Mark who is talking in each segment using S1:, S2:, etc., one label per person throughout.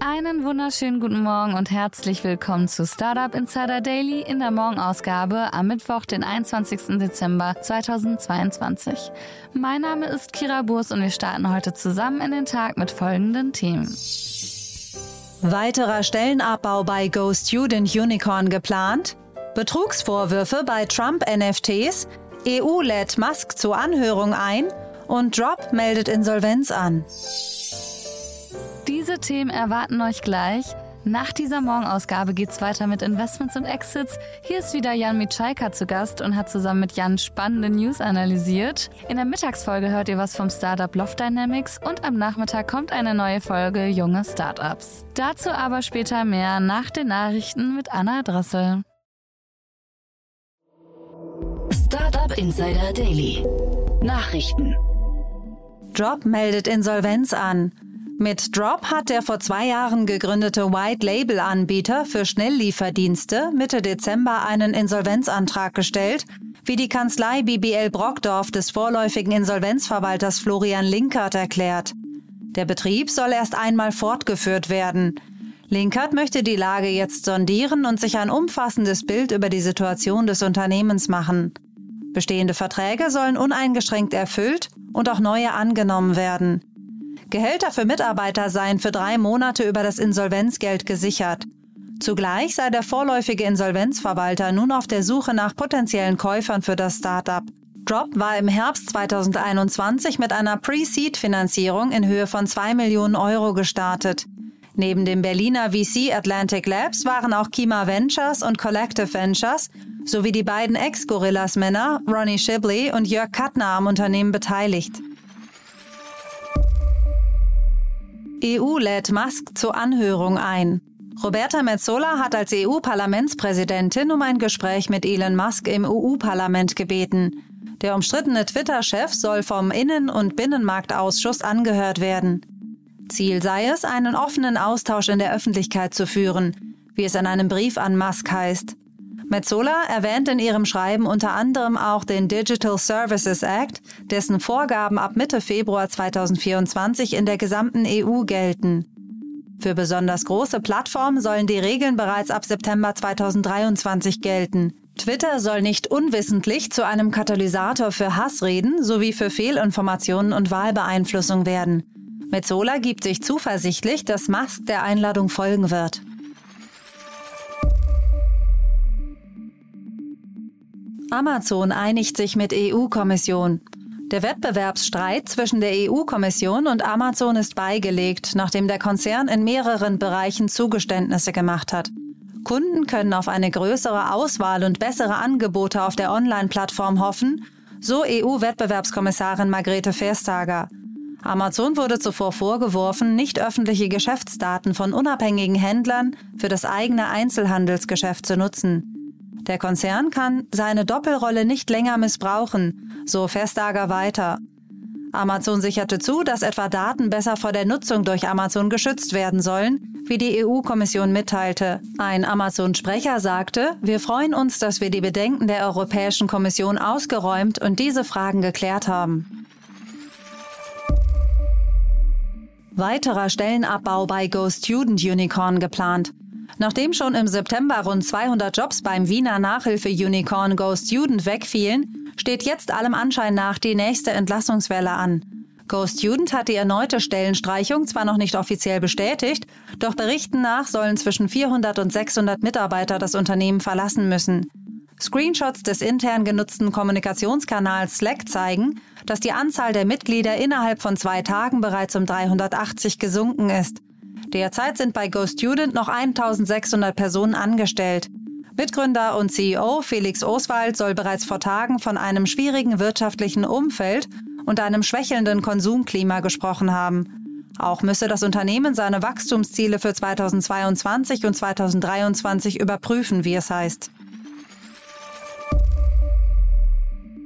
S1: Einen wunderschönen guten Morgen und herzlich willkommen zu Startup Insider Daily in der Morgenausgabe am Mittwoch, den 21. Dezember 2022. Mein Name ist Kira Burs und wir starten heute zusammen in den Tag mit folgenden Themen.
S2: Weiterer Stellenabbau bei Go Student Unicorn geplant? Betrugsvorwürfe bei Trump NFTs? EU lädt Musk zur Anhörung ein? Und Drop meldet Insolvenz an.
S1: Diese Themen erwarten euch gleich. Nach dieser Morgenausgabe geht's weiter mit Investments und Exits. Hier ist wieder Jan Mitschaika zu Gast und hat zusammen mit Jan spannende News analysiert. In der Mittagsfolge hört ihr was vom Startup Loft Dynamics und am Nachmittag kommt eine neue Folge Junge Startups. Dazu aber später mehr nach den Nachrichten mit Anna Dressel.
S3: Startup Insider Daily. Nachrichten.
S2: Drop meldet Insolvenz an. Mit Drop hat der vor zwei Jahren gegründete White-Label-Anbieter für Schnelllieferdienste Mitte Dezember einen Insolvenzantrag gestellt, wie die Kanzlei BBL Brockdorf des vorläufigen Insolvenzverwalters Florian Linkert erklärt. Der Betrieb soll erst einmal fortgeführt werden. Linkert möchte die Lage jetzt sondieren und sich ein umfassendes Bild über die Situation des Unternehmens machen. Bestehende Verträge sollen uneingeschränkt erfüllt und auch neue angenommen werden. Gehälter für Mitarbeiter seien für drei Monate über das Insolvenzgeld gesichert. Zugleich sei der vorläufige Insolvenzverwalter nun auf der Suche nach potenziellen Käufern für das Startup. Drop war im Herbst 2021 mit einer Pre-Seed-Finanzierung in Höhe von 2 Millionen Euro gestartet. Neben dem Berliner VC Atlantic Labs waren auch Kima Ventures und Collective Ventures sowie die beiden Ex-Gorillas-Männer Ronnie Shibley und Jörg Kattner am Unternehmen beteiligt. EU lädt Musk zur Anhörung ein. Roberta Metsola hat als EU-Parlamentspräsidentin um ein Gespräch mit Elon Musk im EU-Parlament gebeten. Der umstrittene Twitter-Chef soll vom Innen- und Binnenmarktausschuss angehört werden. Ziel sei es, einen offenen Austausch in der Öffentlichkeit zu führen, wie es in einem Brief an Musk heißt. Metzola erwähnt in ihrem Schreiben unter anderem auch den Digital Services Act, dessen Vorgaben ab Mitte Februar 2024 in der gesamten EU gelten. Für besonders große Plattformen sollen die Regeln bereits ab September 2023 gelten. Twitter soll nicht unwissentlich zu einem Katalysator für Hassreden sowie für Fehlinformationen und Wahlbeeinflussung werden. Metzola gibt sich zuversichtlich, dass Musk der Einladung folgen wird. Amazon einigt sich mit EU-Kommission. Der Wettbewerbsstreit zwischen der EU-Kommission und Amazon ist beigelegt, nachdem der Konzern in mehreren Bereichen Zugeständnisse gemacht hat. Kunden können auf eine größere Auswahl und bessere Angebote auf der Online-Plattform hoffen, so EU-Wettbewerbskommissarin Margrethe Verstager. Amazon wurde zuvor vorgeworfen, nicht öffentliche Geschäftsdaten von unabhängigen Händlern für das eigene Einzelhandelsgeschäft zu nutzen. Der Konzern kann seine Doppelrolle nicht länger missbrauchen, so Vestager weiter. Amazon sicherte zu, dass etwa Daten besser vor der Nutzung durch Amazon geschützt werden sollen, wie die EU-Kommission mitteilte. Ein Amazon-Sprecher sagte, wir freuen uns, dass wir die Bedenken der Europäischen Kommission ausgeräumt und diese Fragen geklärt haben. Weiterer Stellenabbau bei Go Student Unicorn geplant. Nachdem schon im September rund 200 Jobs beim Wiener Nachhilfe-Unicorn Go Student wegfielen, steht jetzt allem Anschein nach die nächste Entlassungswelle an. Go Student hat die erneute Stellenstreichung zwar noch nicht offiziell bestätigt, doch Berichten nach sollen zwischen 400 und 600 Mitarbeiter das Unternehmen verlassen müssen. Screenshots des intern genutzten Kommunikationskanals Slack zeigen, dass die Anzahl der Mitglieder innerhalb von zwei Tagen bereits um 380 gesunken ist. Derzeit sind bei GoStudent noch 1600 Personen angestellt. Mitgründer und CEO Felix Oswald soll bereits vor Tagen von einem schwierigen wirtschaftlichen Umfeld und einem schwächelnden Konsumklima gesprochen haben. Auch müsse das Unternehmen seine Wachstumsziele für 2022 und 2023 überprüfen, wie es heißt.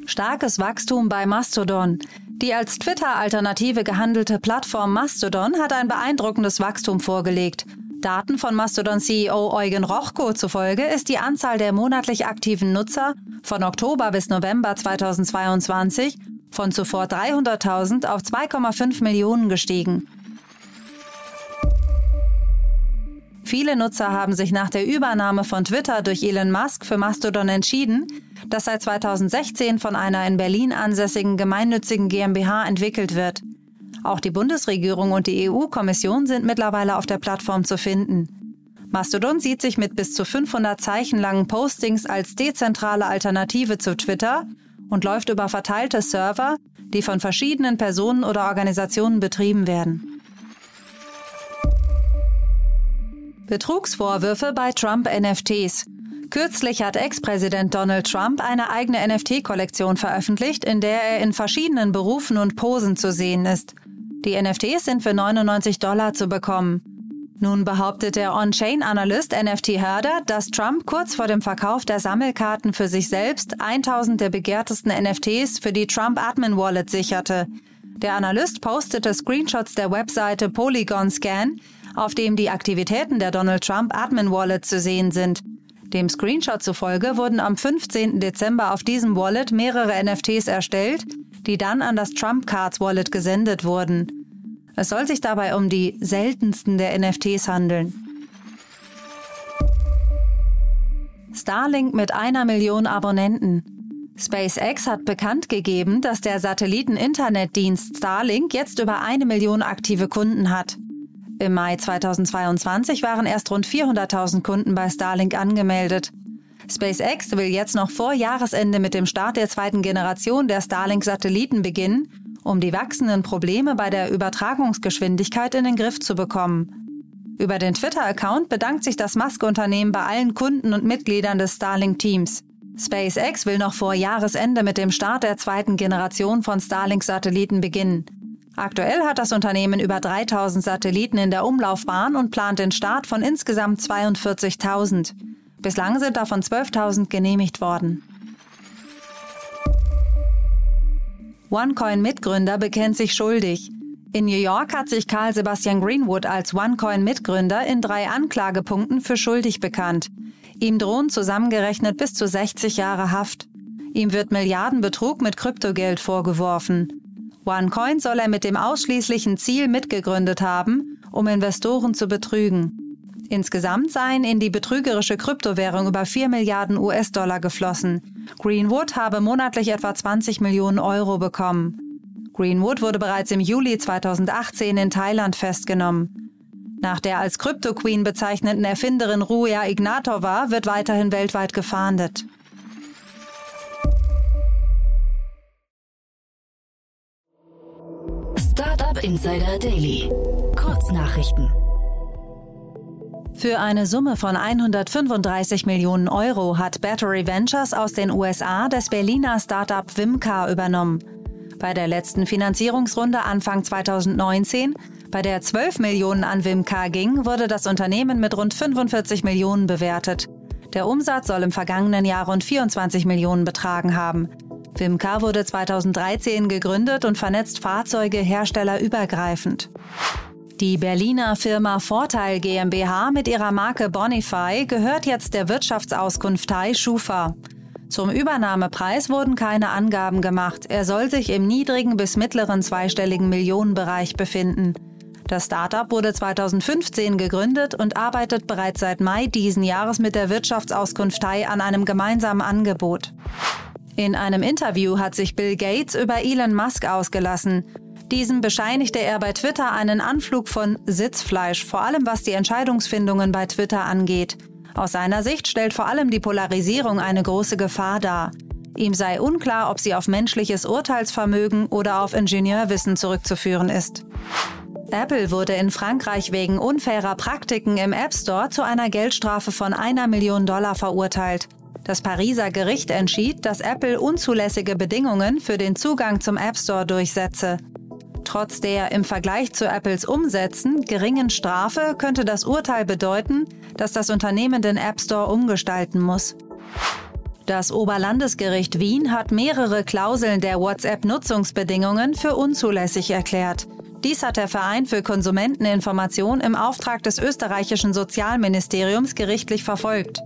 S2: Starkes Wachstum bei Mastodon. Die als Twitter-Alternative gehandelte Plattform Mastodon hat ein beeindruckendes Wachstum vorgelegt. Daten von Mastodon-CEO Eugen Rochko zufolge ist die Anzahl der monatlich aktiven Nutzer von Oktober bis November 2022 von zuvor 300.000 auf 2,5 Millionen gestiegen. Viele Nutzer haben sich nach der Übernahme von Twitter durch Elon Musk für Mastodon entschieden, das seit 2016 von einer in Berlin ansässigen gemeinnützigen GmbH entwickelt wird. Auch die Bundesregierung und die EU-Kommission sind mittlerweile auf der Plattform zu finden. Mastodon sieht sich mit bis zu 500 Zeichen langen Postings als dezentrale Alternative zu Twitter und läuft über verteilte Server, die von verschiedenen Personen oder Organisationen betrieben werden. Betrugsvorwürfe bei Trump NFTs. Kürzlich hat Ex-Präsident Donald Trump eine eigene NFT-Kollektion veröffentlicht, in der er in verschiedenen Berufen und Posen zu sehen ist. Die NFTs sind für 99 Dollar zu bekommen. Nun behauptet der On-Chain-Analyst NFT Herder, dass Trump kurz vor dem Verkauf der Sammelkarten für sich selbst 1000 der begehrtesten NFTs für die Trump Admin Wallet sicherte. Der Analyst postete Screenshots der Webseite Polygon Scan, auf dem die Aktivitäten der Donald Trump Admin Wallet zu sehen sind. Dem Screenshot zufolge wurden am 15. Dezember auf diesem Wallet mehrere NFTs erstellt, die dann an das Trump Cards Wallet gesendet wurden. Es soll sich dabei um die seltensten der NFTs handeln. Starlink mit einer Million Abonnenten. SpaceX hat bekannt gegeben, dass der Satelliten-Internetdienst Starlink jetzt über eine Million aktive Kunden hat. Im Mai 2022 waren erst rund 400.000 Kunden bei Starlink angemeldet. SpaceX will jetzt noch vor Jahresende mit dem Start der zweiten Generation der Starlink-Satelliten beginnen, um die wachsenden Probleme bei der Übertragungsgeschwindigkeit in den Griff zu bekommen. Über den Twitter-Account bedankt sich das Musk-Unternehmen bei allen Kunden und Mitgliedern des Starlink-Teams. SpaceX will noch vor Jahresende mit dem Start der zweiten Generation von Starlink-Satelliten beginnen. Aktuell hat das Unternehmen über 3000 Satelliten in der Umlaufbahn und plant den Start von insgesamt 42.000. Bislang sind davon 12.000 genehmigt worden. OneCoin-Mitgründer bekennt sich schuldig. In New York hat sich Carl Sebastian Greenwood als OneCoin-Mitgründer in drei Anklagepunkten für schuldig bekannt. Ihm drohen zusammengerechnet bis zu 60 Jahre Haft. Ihm wird Milliardenbetrug mit Kryptogeld vorgeworfen. OneCoin soll er mit dem ausschließlichen Ziel mitgegründet haben, um Investoren zu betrügen. Insgesamt seien in die betrügerische Kryptowährung über 4 Milliarden US-Dollar geflossen. Greenwood habe monatlich etwa 20 Millionen Euro bekommen. Greenwood wurde bereits im Juli 2018 in Thailand festgenommen. Nach der als Krypto-Queen bezeichneten Erfinderin Ruja Ignatova wird weiterhin weltweit gefahndet.
S3: Insider Daily. Kurznachrichten.
S2: Für eine Summe von 135 Millionen Euro hat Battery Ventures aus den USA das Berliner Startup Wimcar übernommen. Bei der letzten Finanzierungsrunde Anfang 2019, bei der 12 Millionen an Wimcar ging, wurde das Unternehmen mit rund 45 Millionen bewertet. Der Umsatz soll im vergangenen Jahr rund 24 Millionen betragen haben. Wimcar wurde 2013 gegründet und vernetzt Fahrzeuge herstellerübergreifend. Die Berliner Firma Vorteil GmbH mit ihrer Marke Bonify gehört jetzt der Wirtschaftsauskunftei Schufa. Zum Übernahmepreis wurden keine Angaben gemacht. Er soll sich im niedrigen bis mittleren zweistelligen Millionenbereich befinden. Das Startup wurde 2015 gegründet und arbeitet bereits seit Mai diesen Jahres mit der Wirtschaftsauskunftei an einem gemeinsamen Angebot. In einem Interview hat sich Bill Gates über Elon Musk ausgelassen. Diesem bescheinigte er bei Twitter einen Anflug von Sitzfleisch, vor allem was die Entscheidungsfindungen bei Twitter angeht. Aus seiner Sicht stellt vor allem die Polarisierung eine große Gefahr dar. Ihm sei unklar, ob sie auf menschliches Urteilsvermögen oder auf Ingenieurwissen zurückzuführen ist. Apple wurde in Frankreich wegen unfairer Praktiken im App Store zu einer Geldstrafe von einer Million Dollar verurteilt. Das Pariser Gericht entschied, dass Apple unzulässige Bedingungen für den Zugang zum App Store durchsetze. Trotz der im Vergleich zu Apples Umsätzen geringen Strafe könnte das Urteil bedeuten, dass das Unternehmen den App Store umgestalten muss. Das Oberlandesgericht Wien hat mehrere Klauseln der WhatsApp-Nutzungsbedingungen für unzulässig erklärt. Dies hat der Verein für Konsumenteninformation im Auftrag des österreichischen Sozialministeriums gerichtlich verfolgt.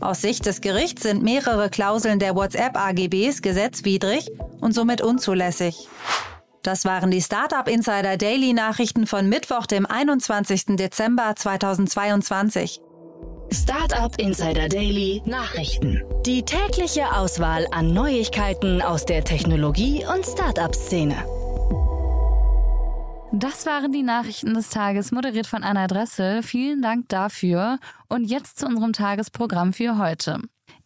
S2: Aus Sicht des Gerichts sind mehrere Klauseln der WhatsApp-AGBs gesetzwidrig und somit unzulässig. Das waren die Startup Insider Daily Nachrichten von Mittwoch, dem 21. Dezember 2022.
S3: Startup Insider Daily Nachrichten. Die tägliche Auswahl an Neuigkeiten aus der Technologie- und Startup-Szene.
S1: Das waren die Nachrichten des Tages, moderiert von Anna Dressel. Vielen Dank dafür. Und jetzt zu unserem Tagesprogramm für heute.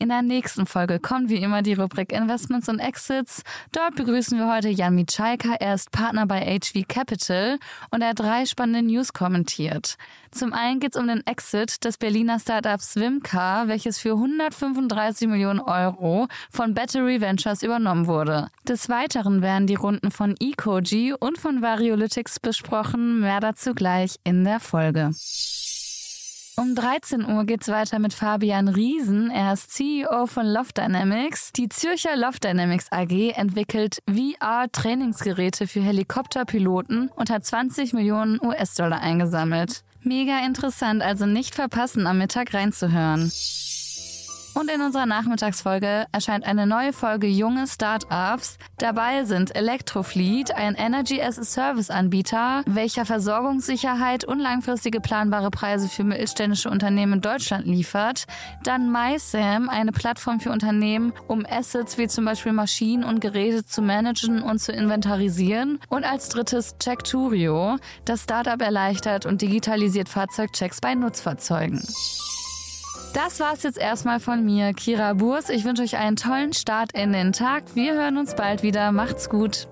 S1: In der nächsten Folge kommt wie immer die Rubrik Investments und Exits. Dort begrüßen wir heute Jan Michalka. Er ist Partner bei HV Capital und er hat drei spannende News kommentiert. Zum einen geht es um den Exit des Berliner Startups Swimcar, welches für 135 Millionen Euro von Battery Ventures übernommen wurde. Des Weiteren werden die Runden von Ecogy und von Variolytics besprochen. Mehr dazu gleich in der Folge. Um 13 Uhr geht's weiter mit Fabian Riesen. Er ist CEO von Loft Dynamics. Die Zürcher Loft Dynamics AG entwickelt VR-Trainingsgeräte für Helikopterpiloten und hat 20 Millionen US-Dollar eingesammelt. Mega interessant, also nicht verpassen, am Mittag reinzuhören. Und in unserer Nachmittagsfolge erscheint eine neue Folge Junge Startups. Dabei sind Electrofleet, ein Energy as a Service Anbieter, welcher Versorgungssicherheit und langfristige planbare Preise für mittelständische Unternehmen in Deutschland liefert. Dann MySam, eine Plattform für Unternehmen, um Assets wie zum Beispiel Maschinen und Geräte zu managen und zu inventarisieren. Und als drittes Checkturio, das Startup erleichtert und digitalisiert Fahrzeugchecks bei Nutzfahrzeugen. Das war's jetzt erstmal von mir, Kira Burs. Ich wünsche euch einen tollen Start in den Tag. Wir hören uns bald wieder. Macht's gut.